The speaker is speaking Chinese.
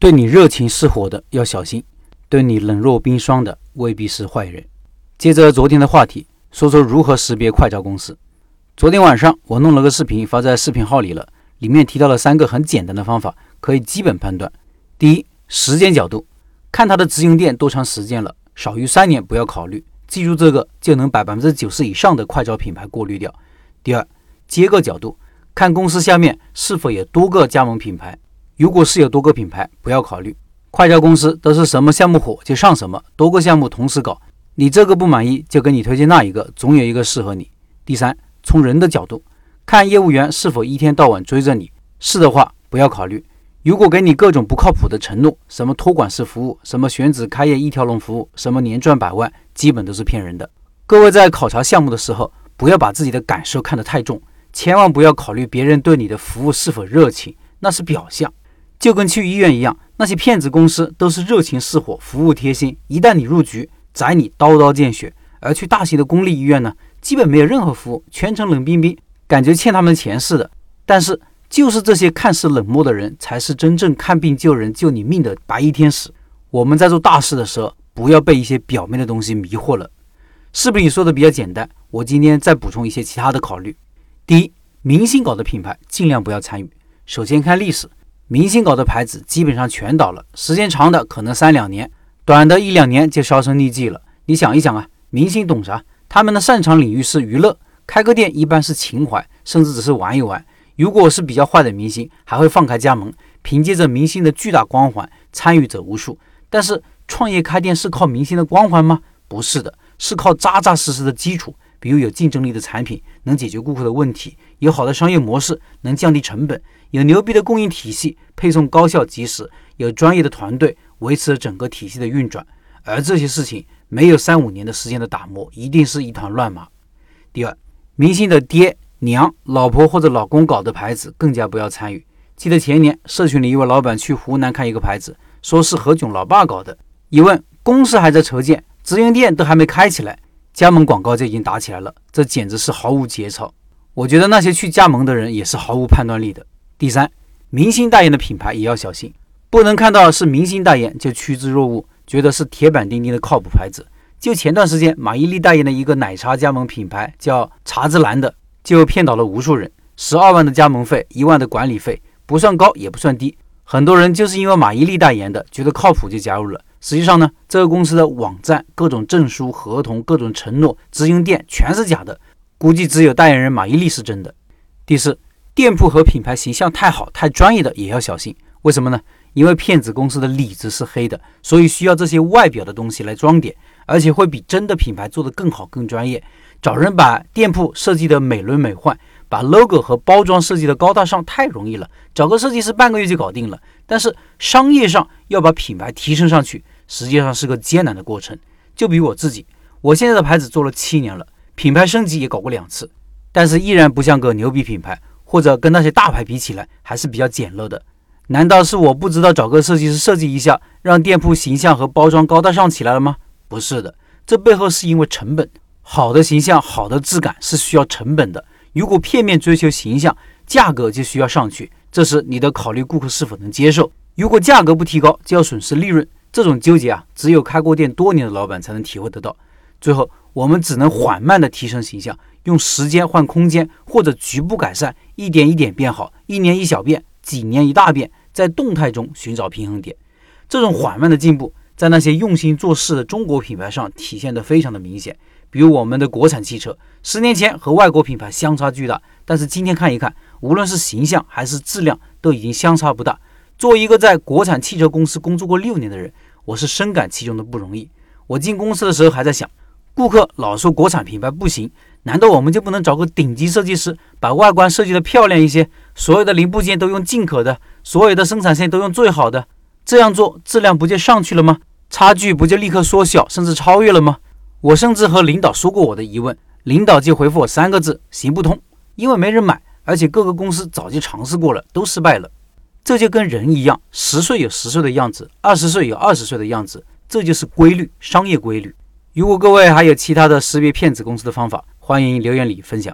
对你热情似火的要小心，对你冷若冰霜的未必是坏人。接着昨天的话题，说说如何识别快招公司。昨天晚上我弄了个视频发在视频号里了，里面提到了三个很简单的方法，可以基本判断。第一，时间角度，看他的直营店多长时间了，少于三年不要考虑，记住这个就能把百分之九十以上的快招品牌过滤掉。第二，结构角度，看公司下面是否有多个加盟品牌。如果是有多个品牌，不要考虑。快销公司都是什么项目火就上什么，多个项目同时搞，你这个不满意就给你推荐那一个，总有一个适合你。第三，从人的角度看，业务员是否一天到晚追着你，是的话不要考虑。如果给你各种不靠谱的承诺，什么托管式服务，什么选址开业一条龙服务，什么年赚百万，基本都是骗人的。各位在考察项目的时候，不要把自己的感受看得太重，千万不要考虑别人对你的服务是否热情，那是表象。就跟去医院一样，那些骗子公司都是热情似火，服务贴心。一旦你入局，宰你刀刀见血。而去大型的公立医院呢，基本没有任何服务，全程冷冰冰，感觉欠他们钱似的。但是，就是这些看似冷漠的人，才是真正看病救人、救你命的白衣天使。我们在做大事的时候，不要被一些表面的东西迷惑了。视频里说的比较简单，我今天再补充一些其他的考虑。第一，明星搞的品牌尽量不要参与。首先看历史。明星搞的牌子基本上全倒了，时间长的可能三两年，短的一两年就销声匿迹了。你想一想啊，明星懂啥？他们的擅长领域是娱乐，开个店一般是情怀，甚至只是玩一玩。如果是比较坏的明星，还会放开加盟，凭借着明星的巨大光环，参与者无数。但是创业开店是靠明星的光环吗？不是的，是靠扎扎实实的基础。比如有竞争力的产品，能解决顾客的问题；有好的商业模式，能降低成本；有牛逼的供应体系，配送高效及时；有专业的团队维持了整个体系的运转。而这些事情没有三五年的时间的打磨，一定是一团乱麻。第二，明星的爹娘、老婆或者老公搞的牌子更加不要参与。记得前年社群里一位老板去湖南看一个牌子，说是何炅老爸搞的，一问公司还在筹建，直营店都还没开起来。加盟广告就已经打起来了，这简直是毫无节操。我觉得那些去加盟的人也是毫无判断力的。第三，明星代言的品牌也要小心，不能看到是明星代言就趋之若鹜，觉得是铁板钉钉的靠谱牌子。就前段时间马伊琍代言的一个奶茶加盟品牌叫茶之蓝的，就骗倒了无数人。十二万的加盟费，一万的管理费，不算高也不算低。很多人就是因为马伊琍代言的，觉得靠谱就加入了。实际上呢，这个公司的网站、各种证书、合同、各种承诺、直营店全是假的，估计只有代言人马伊琍是真的。第四，店铺和品牌形象太好、太专业的也要小心。为什么呢？因为骗子公司的里子是黑的，所以需要这些外表的东西来装点，而且会比真的品牌做得更好、更专业。找人把店铺设计的美轮美奂，把 logo 和包装设计的高大上太容易了，找个设计师半个月就搞定了。但是商业上要把品牌提升上去。实际上是个艰难的过程。就比我自己，我现在的牌子做了七年了，品牌升级也搞过两次，但是依然不像个牛逼品牌，或者跟那些大牌比起来还是比较简陋的。难道是我不知道找个设计师设计一下，让店铺形象和包装高大上起来了吗？不是的，这背后是因为成本。好的形象、好的质感是需要成本的。如果片面追求形象，价格就需要上去，这时你得考虑顾客是否能接受。如果价格不提高，就要损失利润。这种纠结啊，只有开过店多年的老板才能体会得到。最后，我们只能缓慢地提升形象，用时间换空间，或者局部改善，一点一点变好，一年一小变，几年一大变，在动态中寻找平衡点。这种缓慢的进步，在那些用心做事的中国品牌上体现得非常的明显。比如我们的国产汽车，十年前和外国品牌相差巨大，但是今天看一看，无论是形象还是质量，都已经相差不大。作为一个在国产汽车公司工作过六年的人，我是深感其中的不容易。我进公司的时候还在想，顾客老说国产品牌不行，难道我们就不能找个顶级设计师，把外观设计的漂亮一些，所有的零部件都用进口的，所有的生产线都用最好的，这样做质量不就上去了吗？差距不就立刻缩小，甚至超越了吗？我甚至和领导说过我的疑问，领导就回复我三个字：行不通，因为没人买，而且各个公司早就尝试过了，都失败了。这就跟人一样，十岁有十岁的样子，二十岁有二十岁的样子，这就是规律，商业规律。如果各位还有其他的识别骗子公司的方法，欢迎留言里分享。